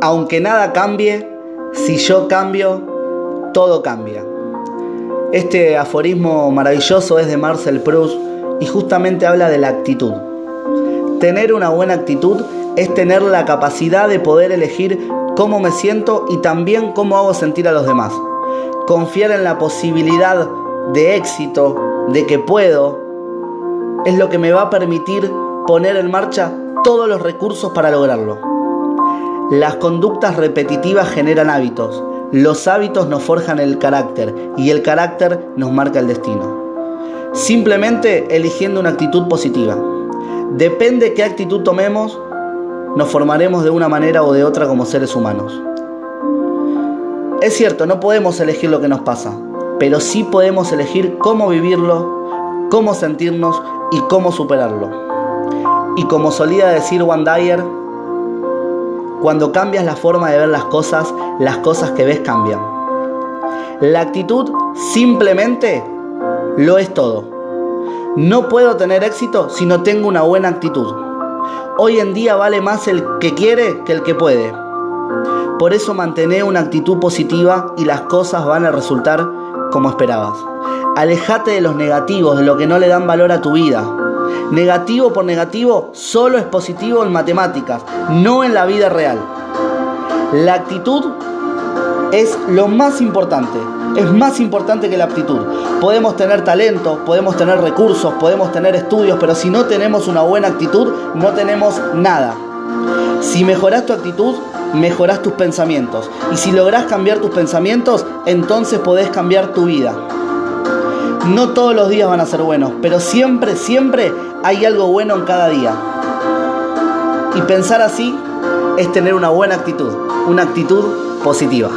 aunque nada cambie, si yo cambio, todo cambia. Este aforismo maravilloso es de Marcel Proust y justamente habla de la actitud. Tener una buena actitud es tener la capacidad de poder elegir cómo me siento y también cómo hago sentir a los demás. Confiar en la posibilidad de éxito, de que puedo, es lo que me va a permitir poner en marcha todos los recursos para lograrlo. Las conductas repetitivas generan hábitos, los hábitos nos forjan el carácter y el carácter nos marca el destino. Simplemente eligiendo una actitud positiva. Depende qué actitud tomemos, nos formaremos de una manera o de otra como seres humanos. Es cierto, no podemos elegir lo que nos pasa, pero sí podemos elegir cómo vivirlo, cómo sentirnos y cómo superarlo. Y como solía decir One Dyer, cuando cambias la forma de ver las cosas, las cosas que ves cambian. La actitud simplemente lo es todo. No puedo tener éxito si no tengo una buena actitud. Hoy en día vale más el que quiere que el que puede. Por eso mantener una actitud positiva y las cosas van a resultar como esperabas. Alejate de los negativos, de lo que no le dan valor a tu vida. Negativo por negativo solo es positivo en matemáticas, no en la vida real. La actitud es lo más importante, es más importante que la aptitud. Podemos tener talento, podemos tener recursos, podemos tener estudios, pero si no tenemos una buena actitud, no tenemos nada. Si mejoras tu actitud, mejoras tus pensamientos. Y si logras cambiar tus pensamientos, entonces podés cambiar tu vida. No todos los días van a ser buenos, pero siempre, siempre hay algo bueno en cada día. Y pensar así es tener una buena actitud, una actitud positiva.